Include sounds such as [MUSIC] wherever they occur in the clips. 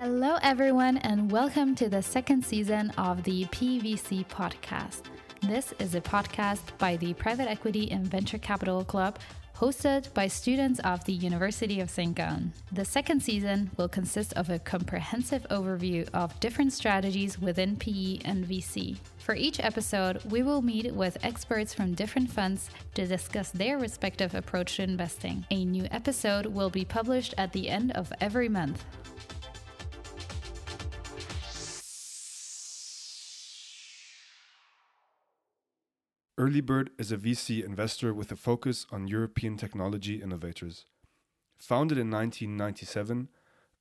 Hello, everyone, and welcome to the second season of the PVC podcast. This is a podcast by the Private Equity and Venture Capital Club, hosted by students of the University of St. Gallen. The second season will consist of a comprehensive overview of different strategies within PE and VC. For each episode, we will meet with experts from different funds to discuss their respective approach to investing. A new episode will be published at the end of every month. Earlybird is a VC investor with a focus on European technology innovators. Founded in 1997,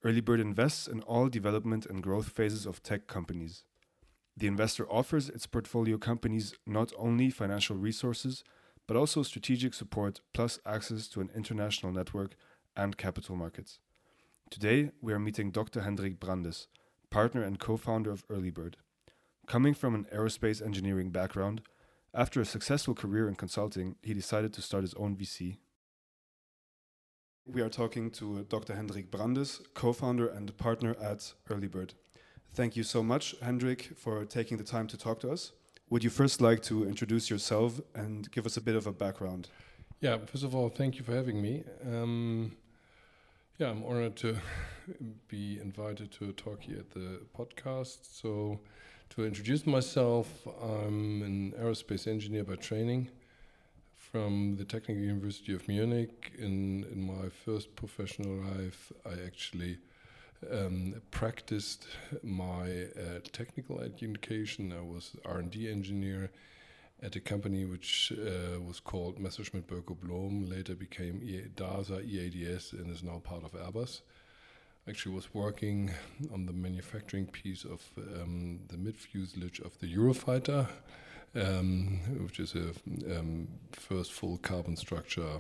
Earlybird invests in all development and growth phases of tech companies. The investor offers its portfolio companies not only financial resources, but also strategic support plus access to an international network and capital markets. Today, we are meeting Dr. Hendrik Brandes, partner and co founder of Earlybird. Coming from an aerospace engineering background, after a successful career in consulting, he decided to start his own VC. We are talking to Dr. Hendrik Brandes, co founder and partner at Earlybird. Thank you so much, Hendrik, for taking the time to talk to us. Would you first like to introduce yourself and give us a bit of a background? Yeah, first of all, thank you for having me. Um, yeah, I'm honored to [LAUGHS] be invited to talk here at the podcast. So, to introduce myself, I'm an aerospace engineer by training from the Technical University of Munich. In, in my first professional life, I actually um, practiced my uh, technical education. I was R&D engineer at a company which uh, was called Messerschmitt Bölkow Blohm, later became DASA EADS and is now part of Airbus actually was working on the manufacturing piece of um, the mid fuselage of the Eurofighter, um, which is a um, first full carbon structure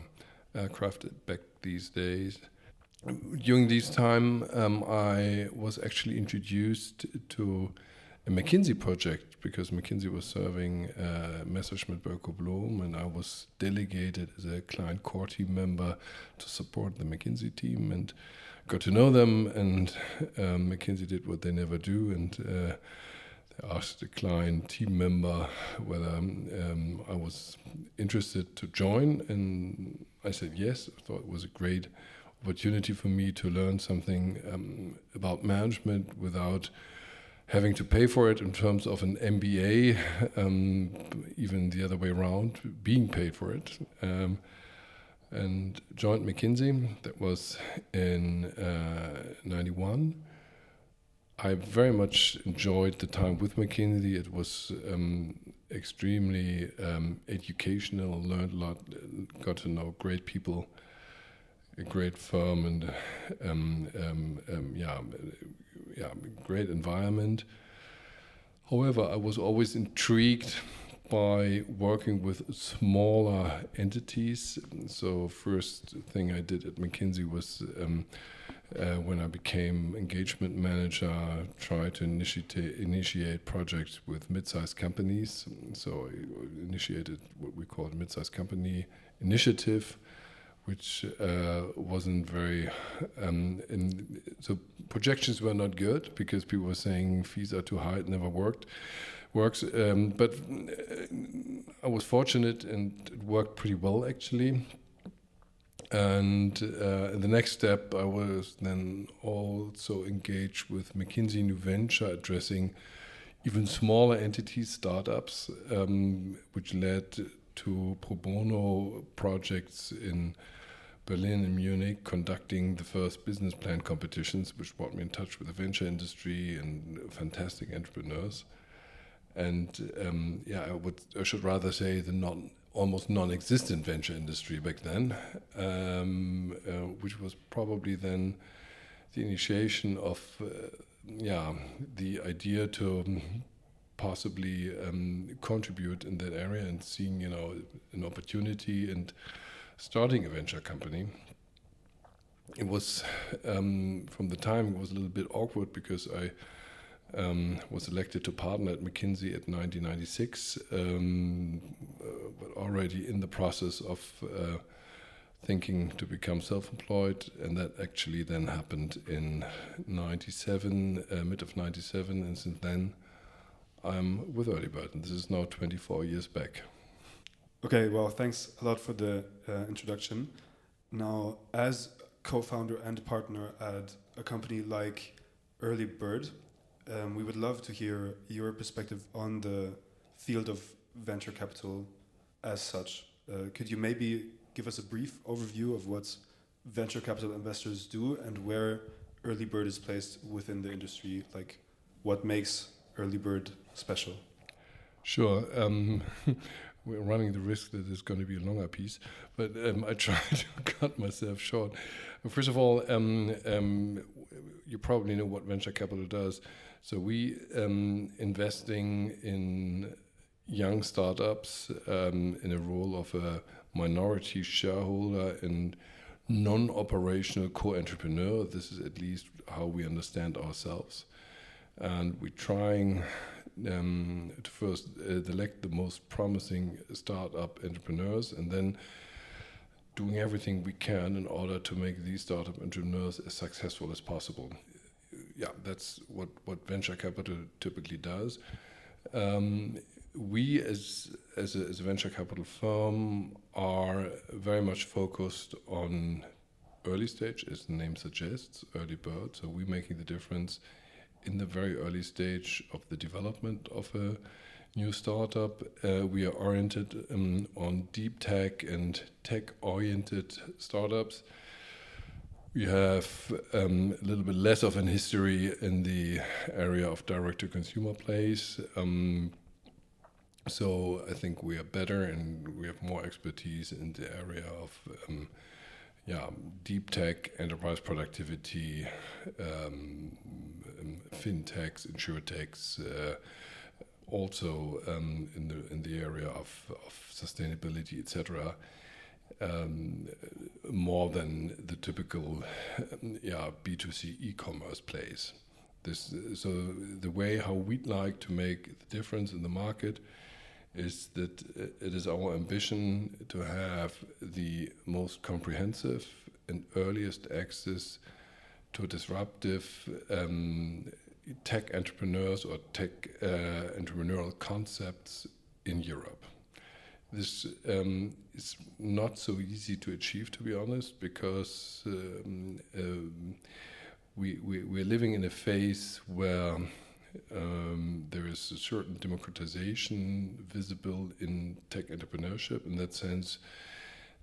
aircraft back these days. During this time, um, I was actually introduced to a McKinsey project because McKinsey was serving uh, Messerschmitt Bölkow Blohm, and I was delegated as a client core team member to support the McKinsey team and got to know them, and um, McKinsey did what they never do, and uh, they asked a client team member whether um, I was interested to join, and I said yes. I thought it was a great opportunity for me to learn something um, about management without having to pay for it in terms of an MBA, um, even the other way around, being paid for it. And joined McKinsey. That was in uh, 91. I very much enjoyed the time with McKinsey. It was um, extremely um, educational, learned a lot, got to know great people, a great firm, and um, um, um yeah, yeah, great environment. However, I was always intrigued by working with smaller entities. So, first thing I did at McKinsey was um, uh, when I became engagement manager, try to initiate initiate projects with mid-sized companies. So, I initiated what we call mid-sized company initiative. Which uh, wasn't very, um, in, so projections were not good because people were saying fees are too high, it never worked works. Um, but uh, I was fortunate and it worked pretty well actually. And uh, the next step, I was then also engaged with McKinsey New Venture, addressing even smaller entities, startups, um, which led to pro bono projects in Berlin and Munich, conducting the first business plan competitions, which brought me in touch with the venture industry and fantastic entrepreneurs and um, yeah, I would I should rather say the non almost non-existent venture industry back then, um, uh, which was probably then the initiation of uh, yeah the idea to possibly um, contribute in that area and seeing you know an opportunity and starting a venture company. It was um, from the time it was a little bit awkward because I um, was elected to partner at McKinsey at 1996, um, uh, but already in the process of uh, thinking to become self-employed, and that actually then happened in '97, uh, mid of '97, and since then I'm with Earlybird, and this is now 24 years back. Okay, well, thanks a lot for the uh, introduction. Now, as co-founder and partner at a company like Earlybird, um, we would love to hear your perspective on the field of venture capital as such. Uh, could you maybe give us a brief overview of what venture capital investors do and where Earlybird is placed within the industry? Like, what makes Earlybird special? Sure. Um, [LAUGHS] we're running the risk that it's going to be a longer piece, but um, I [LAUGHS] try to cut myself short. First of all, um, um, you probably know what venture capital does. So we um, investing in young startups um, in a role of a minority shareholder and non-operational co-entrepreneur. This is at least how we understand ourselves, and we're trying um, to first uh, select the most promising startup entrepreneurs, and then doing everything we can in order to make these startup entrepreneurs as successful as possible. Yeah, that's what, what venture capital typically does. Um, we, as, as a, as, a, venture capital firm, are very much focused on early stage, as the name suggests, early bird. So we're making the difference in the very early stage of the development of a new startup. Uh, we are oriented um, on deep tech and tech oriented startups. We have um, a little bit less of an history in the area of direct to consumer plays. Um, so I think we are better and we have more expertise in the area of yeah, deep tech, enterprise productivity, um, um, fintechs, insurtechs, uh, also um, in the in the area of, of sustainability, etc. Um, more than the typical yeah B2C e-commerce plays. This so the way how we'd like to make the difference in the market is that it is our ambition to have the most comprehensive and earliest access to disruptive um, tech entrepreneurs or tech uh, entrepreneurial concepts in Europe. This um, is not so easy to achieve, to be honest, because um, um we, we, we're living in a phase where um, there is a certain democratization visible in tech entrepreneurship in that sense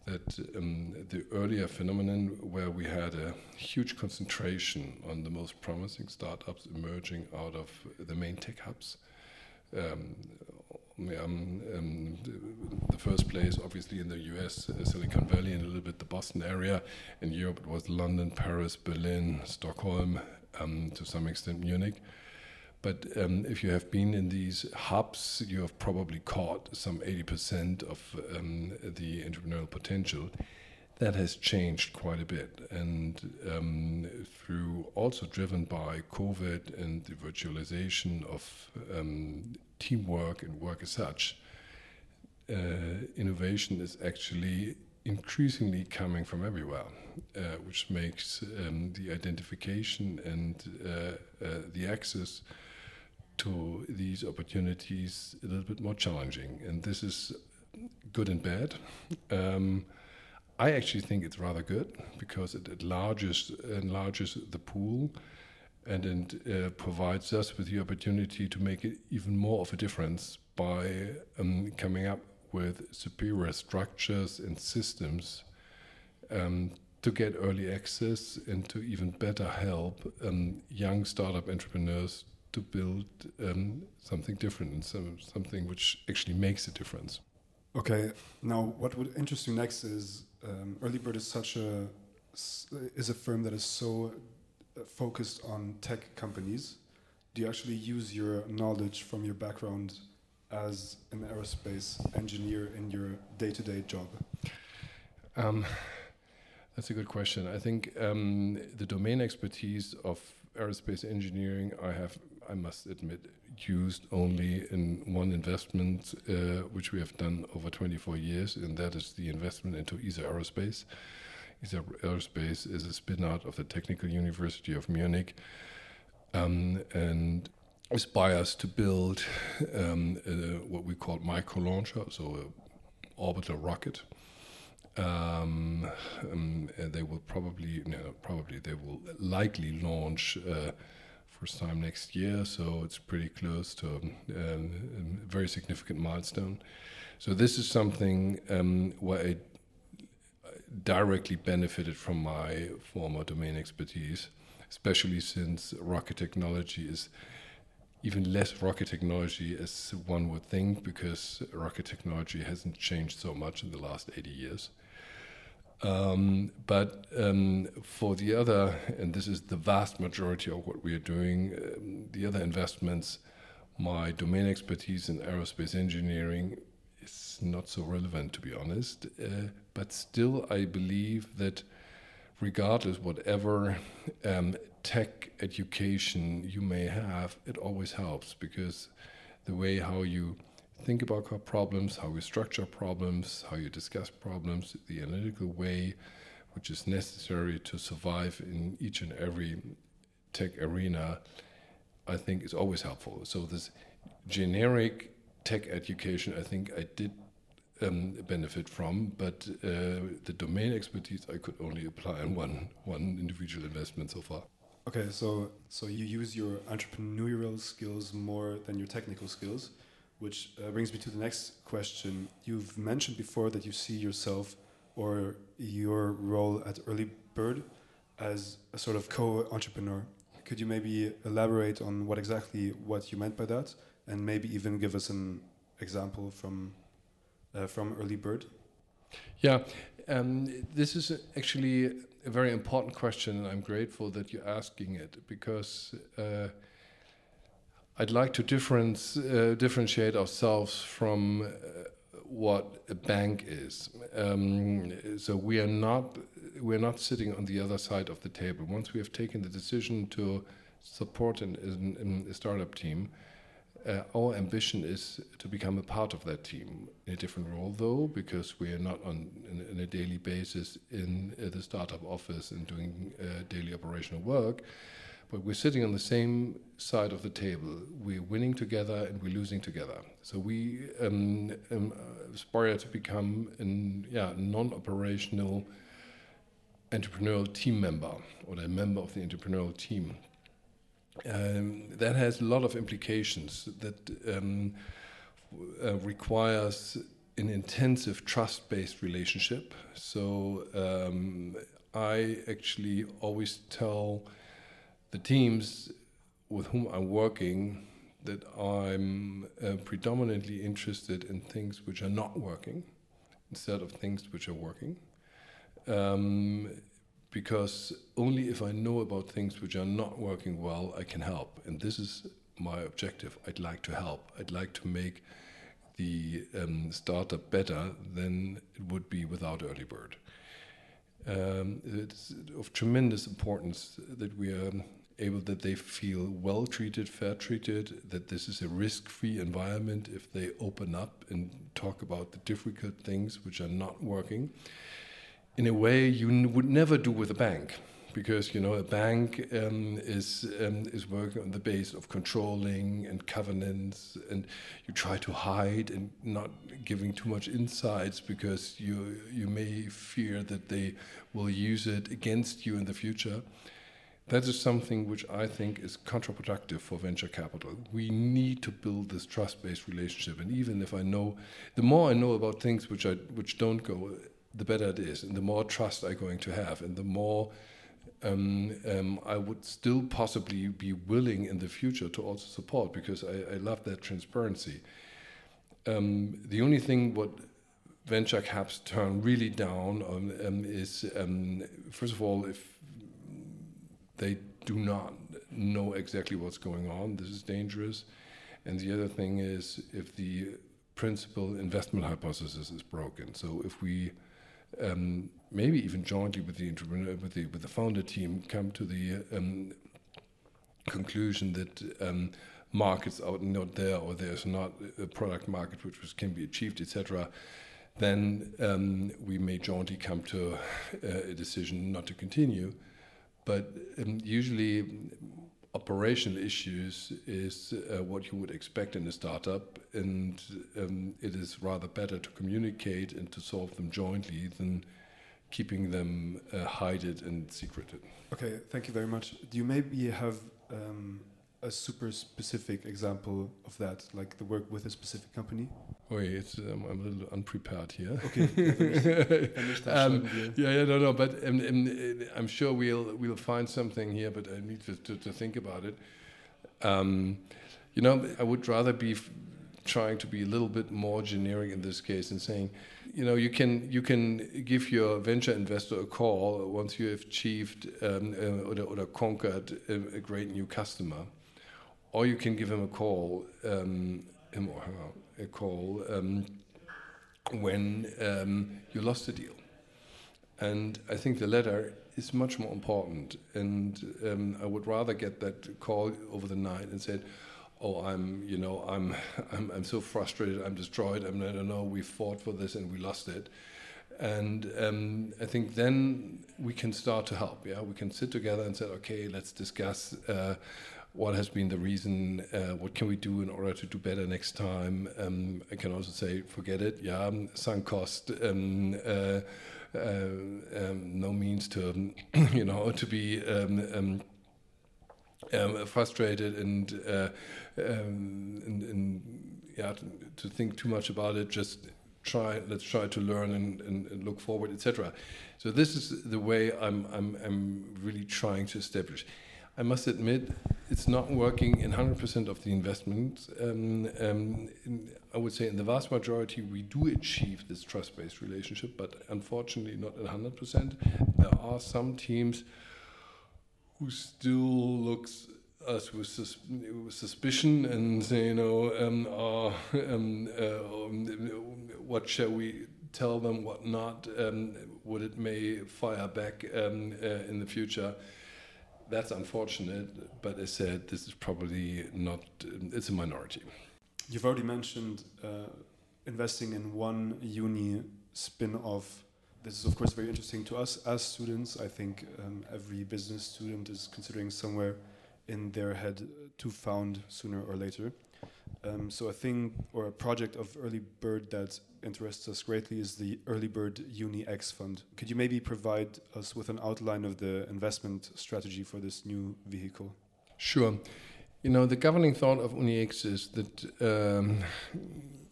that um, the earlier phenomenon where we had a huge concentration on the most promising startups emerging out of the main tech hubs. Um, um, um the first place, obviously, in the US, uh, Silicon Valley, and a little bit the Boston area. In Europe, it was London, Paris, Berlin, Stockholm, um, to some extent, Munich. But um, if you have been in these hubs, you have probably caught some 80% of um, the entrepreneurial potential. That has changed quite a bit, and um, through also driven by COVID and the virtualization of um, teamwork and work as such, uh, innovation is actually increasingly coming from everywhere, uh, which makes um, the identification and uh, uh the access to these opportunities a little bit more challenging. And this is good and bad. Um, I actually think it's rather good because it enlarges, enlarges the pool and it uh, provides us with the opportunity to make it even more of a difference by um, coming up with superior structures and systems um, to get early access and to even better help um, young startup entrepreneurs to build um, something different and some, something which actually makes a difference. Okay, now what would interest you next is um, Earlybird is such a is a firm that is so uh, focused on tech companies. Do you actually use your knowledge from your background as an aerospace engineer in your day-to-day -day job? Um, that's a good question. I think um, the domain expertise of aerospace engineering I have I must admit, used only in one investment, uh, which we have done over 24 years, and that is the investment into Isar Aerospace. Isar Aerospace is a spin out of the Technical University of Munich um, and aspires to build um, what we call micro launcher, so an orbital rocket. Um, um they will probably, no, probably they will likely launch uh, first time next year, so it's pretty close to um, a very significant milestone. So this is something um, where I directly benefited from my former domain expertise, especially since rocket technology is even less rocket technology as one would think, because rocket technology hasn't changed so much in the last 80 years. Um, but um, for the other, and this is the vast majority of what we are doing, um, the other investments, my domain expertise in aerospace engineering is not so relevant, to be honest. Uh, but still, I believe that regardless whatever um, tech education you may have, it always helps because the way how you think about problems, how we structure problems, how you discuss problems, the analytical way which is necessary to survive in each and every tech arena, I think is always helpful. So this generic tech education, I think I did um, benefit from, but uh, the domain expertise I could only apply on one one individual investment so far. Okay, so so you use your entrepreneurial skills more than your technical skills which uh, brings me to the next question. You've mentioned before that you see yourself or your role at Early Bird as a sort of co-entrepreneur. Could you maybe elaborate on what exactly what you meant by that, and maybe even give us an example from uh, from Earlybird? Yeah, um, this is actually a very important question, and I'm grateful that you're asking it because. Uh, I'd like to difference, uh, differentiate ourselves from uh, what a bank is. Um, so we are not we're not sitting on the other side of the table. Once we have taken the decision to support an, an, a startup team, uh, our ambition is to become a part of that team in a different role, though, because we are not on in, in a daily basis in uh, the startup office and doing uh, daily operational work but we're sitting on the same side of the table. We're winning together and we're losing together. So we um, um, aspire to become a yeah, non-operational entrepreneurial team member or a member of the entrepreneurial team. Um, that has a lot of implications that um, uh, requires an intensive trust-based relationship. So um, I actually always tell the teams with whom I'm working that I'm uh, predominantly interested in things which are not working instead of things which are working. Um, because only if I know about things which are not working well, I can help. And this is my objective. I'd like to help. I'd like to make the um, startup better than it would be without Earlybird. Um, it's of tremendous importance that we are able that they feel well treated, fair treated, that this is a risk free environment if they open up and talk about the difficult things which are not working in a way you would never do with a bank. Because you know a bank um, is um, is working on the base of controlling and covenants, and you try to hide and not giving too much insights because you you may fear that they will use it against you in the future that is something which I think is counterproductive for venture capital. We need to build this trust-based relationship, and even if I know, the more I know about things which I which don't go, the better it is, and the more trust I'm going to have, and the more um, um, I would still possibly be willing in the future to also support because I, I love that transparency. Um, the only thing what venture caps turn really down on um, is um, first of all if they do not know exactly what's going on. This is dangerous. And the other thing is if the principal investment hypothesis is broken. So if we um, maybe even jointly with the with the with the founder team, come to the um, conclusion that um, markets are not there or there's not a product market which was, can be achieved, etc., then um, we may jointly come to uh, a decision not to continue. But um, usually, operational issues is uh, what you would expect in a startup, and um, it is rather better to communicate and to solve them jointly than keeping them uh, hided and secreted. Okay, thank you very much. Do you maybe have um, a super specific example of that, like the work with a specific company? Oh, it's, um, I'm a little unprepared here. Okay. [LAUGHS] um, yeah, yeah, no, no, but um, um, I'm sure we'll we'll find something here, but I need to, to, to think about it. Um, you know, I would rather be trying to be a little bit more generic in this case and saying, you know, you can you can give your venture investor a call once you have achieved um, uh, or, or, conquered a, a, great new customer, or you can give him a call, um, him or her a call um, when um, you lost a deal. And I think the latter is much more important. And um, I would rather get that call over the night and said, oh, I'm, you know, I'm, [LAUGHS] I'm, I'm so frustrated, I'm destroyed, I'm, I don't know, we fought for this and we lost it. And um, I think then we can start to help. Yeah, we can sit together and say, okay, let's discuss uh, what has been the reason, uh, what can we do in order to do better next time. Um, I can also say, forget it. Yeah, sunk cost. Um, uh, uh, um, no means to, [CLEARS THROAT] you know, to be um, um, frustrated and, uh, and, and, yeah, to, to, think too much about it. Just try. Let's try to learn and, and, and look forward, etc. So this is the way I'm, I'm I'm really trying to establish. I must admit, it's not working in 100% of the investments. Um, um, in, I would say in the vast majority, we do achieve this trust-based relationship, but unfortunately not at 100%. There are some teams who still looks us with, sus with suspicion and say, you know, um, uh, um, uh, um, what shall we tell them, what not? Um, would it may fire back uh, in the future? That's unfortunate, but as said, this is probably not. It's a minority. You've already mentioned uh, investing in one uni spin-off this is of course very interesting to us as students. I think um, every business student is considering somewhere in their head to found sooner or later. Um, so a thing or a project of Early Bird that interests us greatly is the Earlybird Uni X Fund. Could you maybe provide us with an outline of the investment strategy for this new vehicle? Sure. You know, the governing thought of UniX is that, um,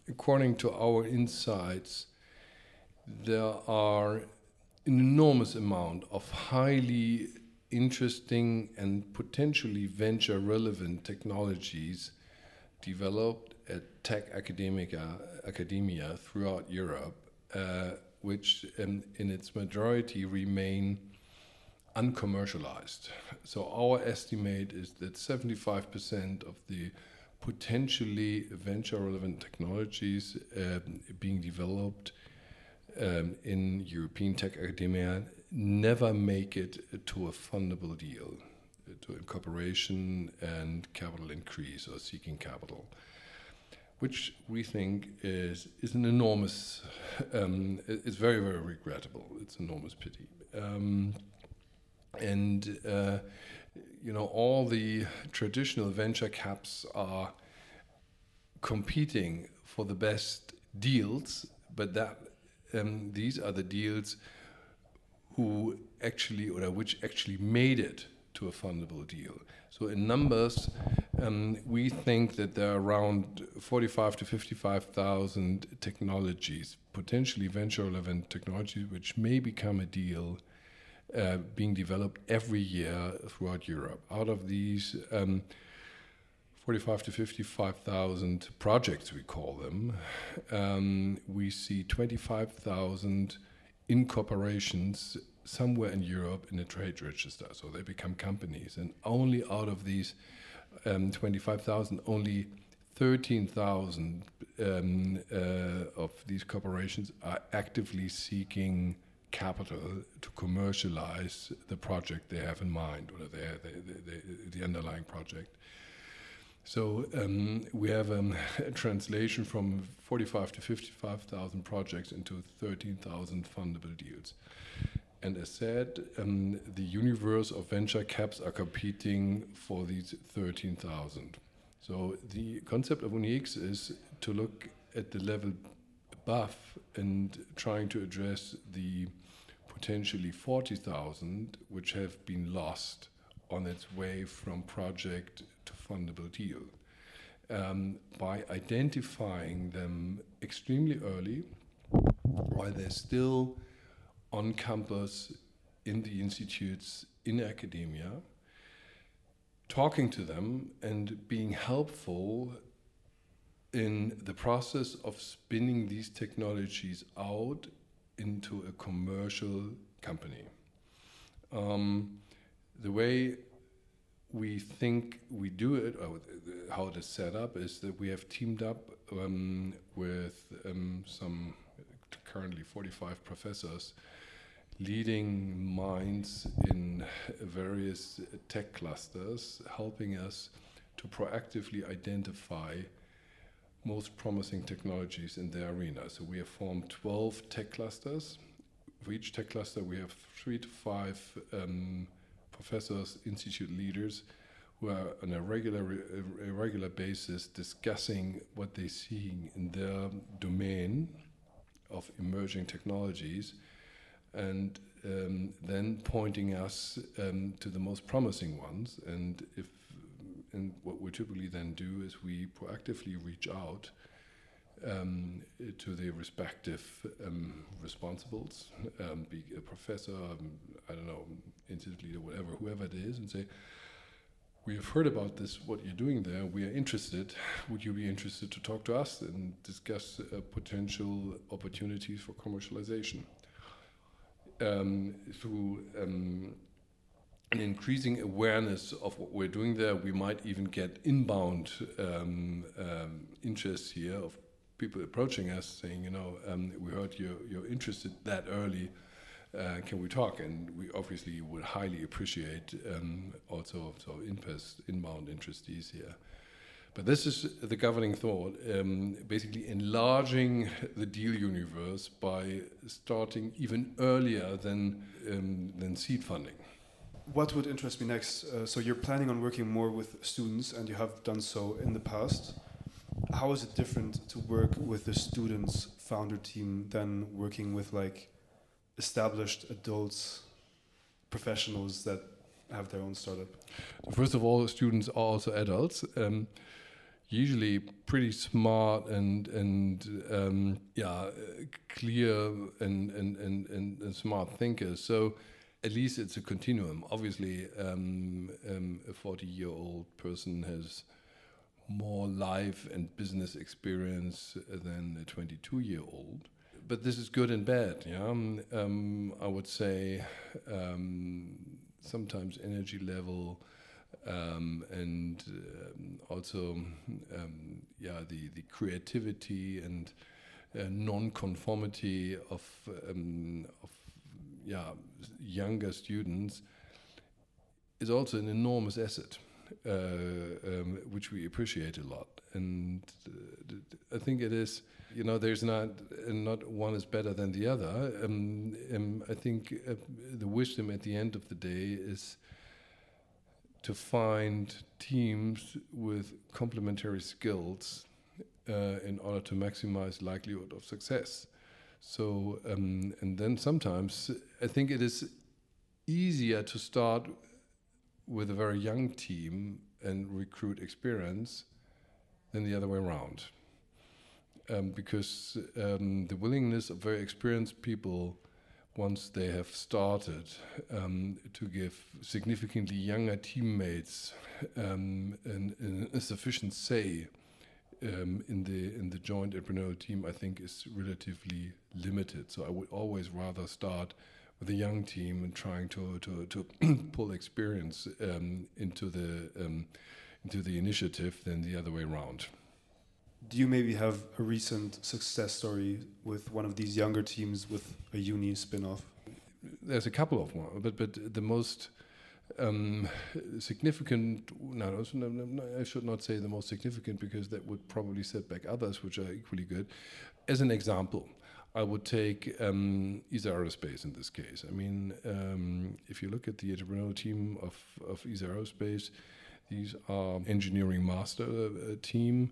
according to our insights, there are an enormous amount of highly interesting and potentially venture relevant technologies developed at tech academia, academia throughout Europe, uh, which um, in its majority remain uncommercialized. So, our estimate is that 75% of the potentially venture relevant technologies uh, being developed um, in European tech academia never make it to a fundable deal, to incorporation and capital increase or seeking capital, which we think is is an enormous. Um, it's very very regrettable. It's an enormous pity. Um, and uh, you know all the traditional venture caps are competing for the best deals, but that um, these are the deals who actually or which actually made it to a fundable deal. So in numbers, um, we think that there are around 45 to 55,000 technologies, potentially venture relevant technologies, which may become a deal uh, being developed every year throughout Europe. Out of these, um, 45 to 55,000 projects, we call them. Um, we see 25,000 incorporations somewhere in Europe in a trade register. So they become companies. And only out of these um, 25,000, only 13,000 um, uh, of these corporations are actively seeking capital to commercialize the project they have in mind or the, underlying project. So um, we have um, [LAUGHS] a translation from 45 to 55,000 projects into 13,000 fundable deals. And as said, um, the universe of venture caps are competing for these 13,000. So the concept of UniX is to look at the level above and trying to address the potentially 40,000 which have been lost on its way from project to fundable deal. Um, by identifying them extremely early while they're still on campus in the institutes in academia, talking to them and being helpful in the process of spinning these technologies out into a commercial company. Um, the way we think we do it, or how it is set up, is that we have teamed up um, with um, some currently 45 professors, leading minds in various tech clusters, helping us to proactively identify most promising technologies in their arena. So we have formed 12 tech clusters. For each tech cluster, we have three to five um, professors, institute leaders, who are on a regular, a regular basis discussing what they're seeing in their domain of emerging technologies, and um, then pointing us um, to the most promising ones. And if and what we typically then do is we proactively reach out um, to the respective um, responsibles, um, be a professor, um, I don't know, institute leader, whatever, whoever it is, and say, we have heard about this, what you're doing there. We are interested. Would you be interested to talk to us and discuss uh, potential opportunities for commercialization? Um, through um, an increasing awareness of what we're doing there, we might even get inbound um, um, interest here of people approaching us saying, you know, um, we heard you're, you're interested that early. Uh, can we talk? And we obviously would highly appreciate um, also so interest, inbound interestees here. But this is the governing thought, um, basically enlarging [LAUGHS] the deal universe by starting even earlier than, um, than seed funding what would interest me next? Uh, so you're planning on working more with students, and you have done so in the past. How is it different to work with the students founder team than working with like established adults, professionals that have their own startup? First of all, students are also adults. Um, usually pretty smart and and um, yeah, clear and, and, and, and, smart thinkers. So at least it's a continuum. Obviously, um, um, a 40 year old person has more life and business experience than a 22 year old. But this is good and bad. Yeah, um, um I would say um, sometimes energy level um, and also yeah the the creativity and uh, non-conformity of of yeah, younger students is also an enormous asset, uh, um, which we appreciate a lot. And uh, I think it is, you know, there's not not one is better than the other. Um, um, I think uh, the wisdom at the end of the day is to find teams with complementary skills uh, in order to maximize likelihood of success. So, um, and then sometimes I think it is easier to start with a very young team and recruit experience than the other way around. Um, because um, the willingness of very experienced people, once they have started, um, to give significantly younger teammates um, an, an, a sufficient say um, in the in the joint entrepreneurial team, I think, is relatively limited. So I would always rather start with a young team and trying to to, to [CLEARS THROAT] pull experience um, into the um, into the initiative than the other way around. Do you maybe have a recent success story with one of these younger teams with a uni spin-off? There's a couple of them, but but the most um, significant. No, no, no, I should not say the most significant because that would probably set back others, which are equally good. As an example, I would take um, Aerospace in this case. I mean, um, if you look at the entrepreneurial team of, of Isar Aerospace, these are engineering master uh, team,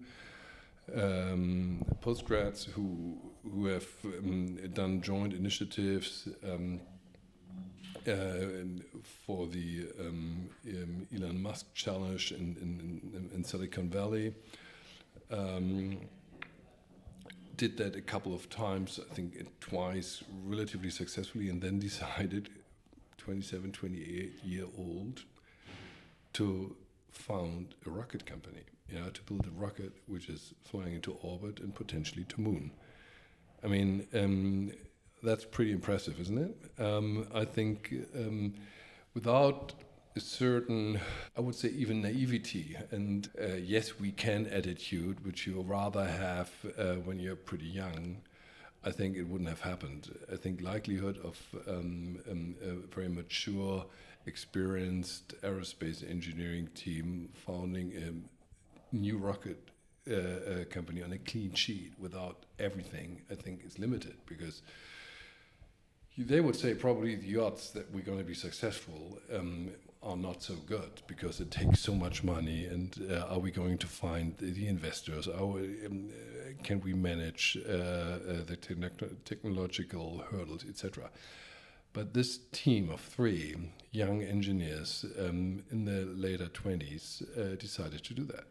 um, postgrads who who have um, done joint initiatives um, uh, for the um, um, Elon Musk challenge in, in, in Silicon Valley. Um, did that a couple of times, I think twice, relatively successfully, and then [LAUGHS] decided, 27, 28 year old, to found a rocket company, yeah, to build a rocket which is flying into orbit and potentially to moon. I mean, um, that's pretty impressive, isn't it? Um, I think um, without a certain, I would say, even naivety and uh, yes, we can attitude, which you rather have uh, when you're pretty young. I think it wouldn't have happened. I think likelihood of um, um, a very mature, experienced aerospace engineering team founding new rocket uh, uh, company on a clean sheet without everything, I think is limited because they would say probably the odds that we're going to be successful um, are not so good because it takes so much money. And uh, are we going to find the investors? We, um, can we manage uh, uh, the technological hurdles, etc.? But this team of three young engineers um, in the later 20s uh, decided to do that.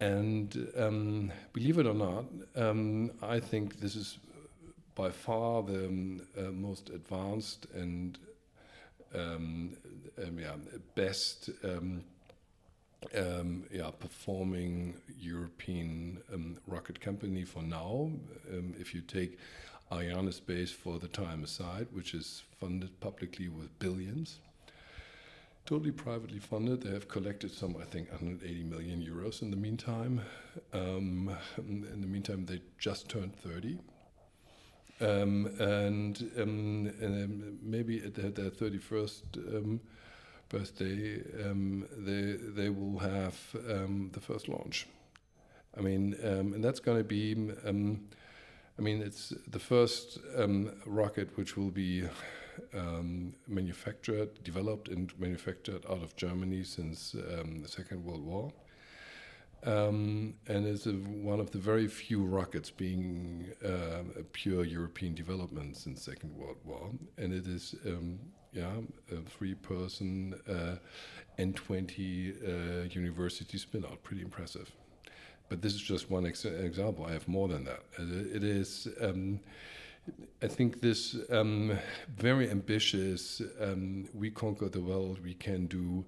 And um, believe it or not, um, I think this is by far the um, uh, most advanced and um, um, yeah, best yeah, performing European rocket company for now. if you take Arianespace for the time aside, which is funded publicly with billions, totally privately funded. They have collected some, I think, 180 million euros in the meantime. Um, in the meantime, they just turned 30. Um, and, um, and um, maybe at their, their 31st um, birthday, um, they, they will have the first launch. I mean, and that's going to be, I mean, it's the first rocket which will be um, manufactured, developed, and manufactured out of Germany since um, the Second World War. Um, and it's a, one of the very few rockets being uh, a pure European development since Second World War, and it is um, yeah a three-person uh, and 20 uh, university spin-out, pretty impressive. But this is just one ex example. I have more than that. It is. Um, I think this um, very ambitious, um, we conquer the world, we can do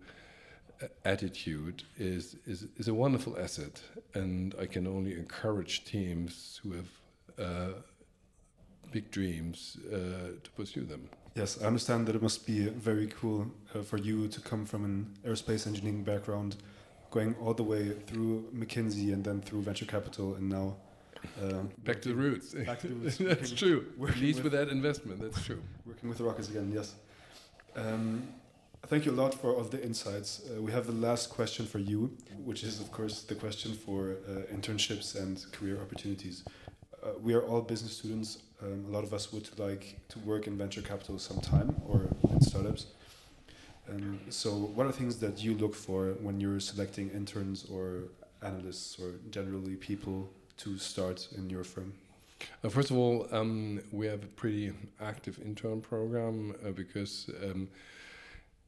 uh, attitude is, is, is a wonderful asset. And I can only encourage teams who have uh, big dreams uh, to pursue them. Yes, I understand that it must be very cool uh, for you to come from an aerospace engineering background, going all the way through McKinsey and then through venture capital and now uh, back to the roots. Back to the [LAUGHS] roots. that's true. At least with, with, that investment, that's true. Working with the Rockets again, yes. Um, thank you a lot for all the insights. Uh, we have the last question for you, which is, of course, the question for uh, internships and career opportunities. Uh, we are all business students. Um, a lot of us would like to work in venture capital sometime or in startups. Um, so, what are things that you look for when you're selecting interns or analysts or generally people to start in your firm? Uh, first of all, um, we have a pretty active intern program uh, because um,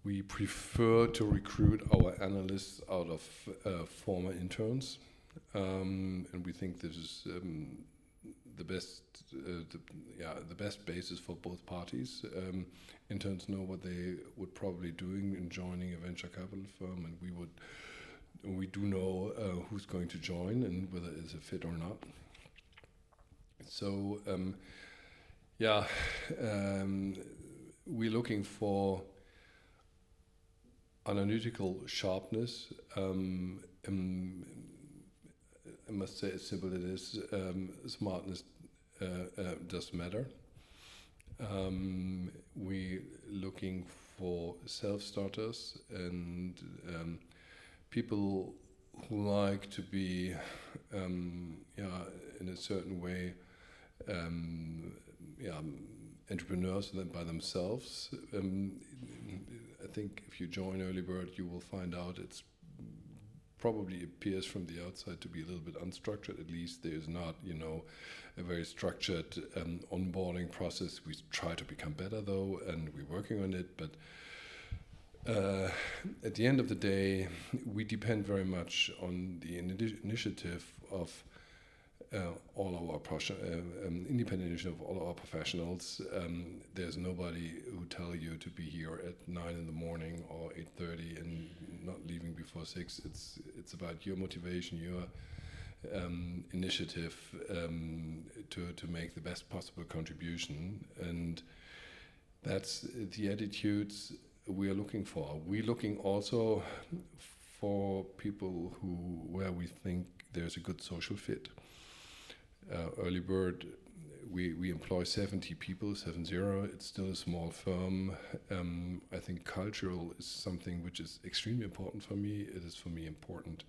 we prefer to recruit our analysts out of uh, former interns, um, and we think this is um, the best, uh, the, yeah, the best basis for both parties. Um, interns know what they would probably doing in joining a venture capital firm, and we would we do know uh, who's going to join and whether it's a fit or not. So, um, yeah, um, we're looking for analytical sharpness. Um, um I must say, as simple it is, um, smartness uh, uh, does matter. Um, we're looking for self starters and people who like to be, um, yeah, in a certain way, um, yeah, entrepreneurs by themselves. Um, I think if you join Earlybird, you will find out it's probably appears from the outside to be a little bit unstructured. At least there is not, you know, a very structured um, onboarding process. We try to become better though, and we're working on it. But uh, at the end of the day, we depend very much on the initiative of uh, all our uh, um, independent initiative of all our professionals. Um, there's nobody who tell you to be here at nine in the morning or eight thirty and not leaving before six. It's it's about your motivation, your um, initiative um, to to make the best possible contribution, and that's the attitudes we are looking for. We're looking also for people who where we think there's a good social fit uh, Earlybird, we, we employ 70 people, 70. It's still a small firm. Um, I think cultural is something which is extremely important for me. It is for me important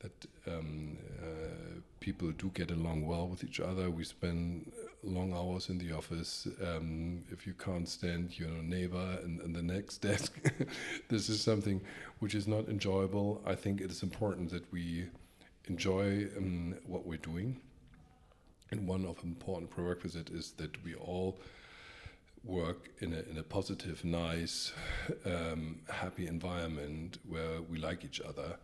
that um, uh, people do get along well with each other. We spend long hours in the office. Um, if you can't stand your neighbor and, and the next [LAUGHS] desk, [LAUGHS] this is something which is not enjoyable. I think it is important that we enjoy um, what we're doing and one of important prerequisite is that we all work in a, in a positive, nice, um, happy environment where we like each other.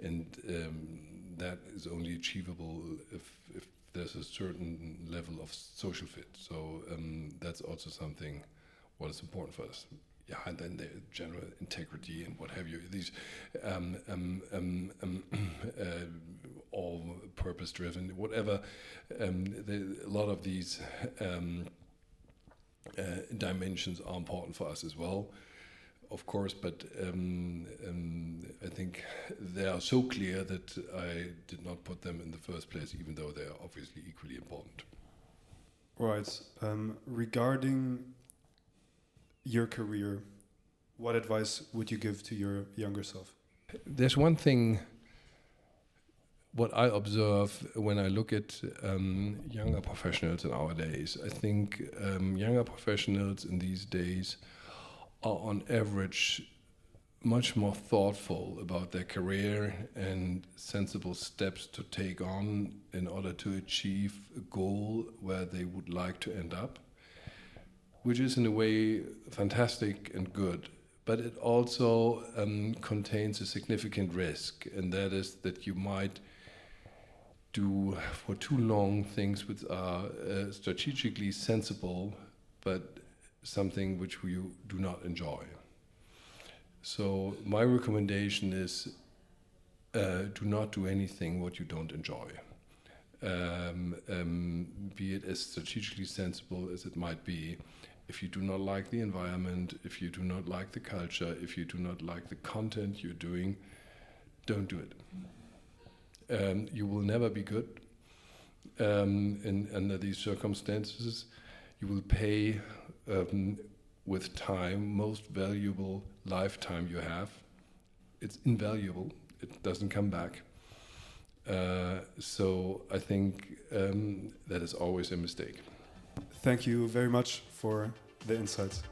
And um, that is only achievable if, if there's a certain level of social fit. So um, that's also something what is important for us. Yeah, and then the general integrity and what have you. These um, um, um, [CLEARS THROAT] uh, all purpose driven, whatever. Um, the, a lot of these um, uh, dimensions are important for us as well, of course, but um, um, I think they are so clear that I did not put them in the first place, even though they are obviously equally important. Right. Um, regarding your career, what advice would you give to your younger self? There's one thing what I observe when I look at um, younger professionals in our days, I think um, younger professionals in these days are on average much more thoughtful about their career and sensible steps to take on in order to achieve a goal where they would like to end up, which is in a way fantastic and good. But it also um, contains a significant risk, and that is that you might do for too long things which are uh, strategically sensible, but something which you do not enjoy. So my recommendation is uh, do not do anything what you don't enjoy. Um, um, be it as strategically sensible as it might be, if you do not like the environment, if you do not like the culture, if you do not like the content you're doing, don't do it um, you will never be good um, under these circumstances. You will pay um, with time most valuable lifetime you have. It's invaluable. It doesn't come back. Uh, so I think um, that is always a mistake. Thank you very much for the insights.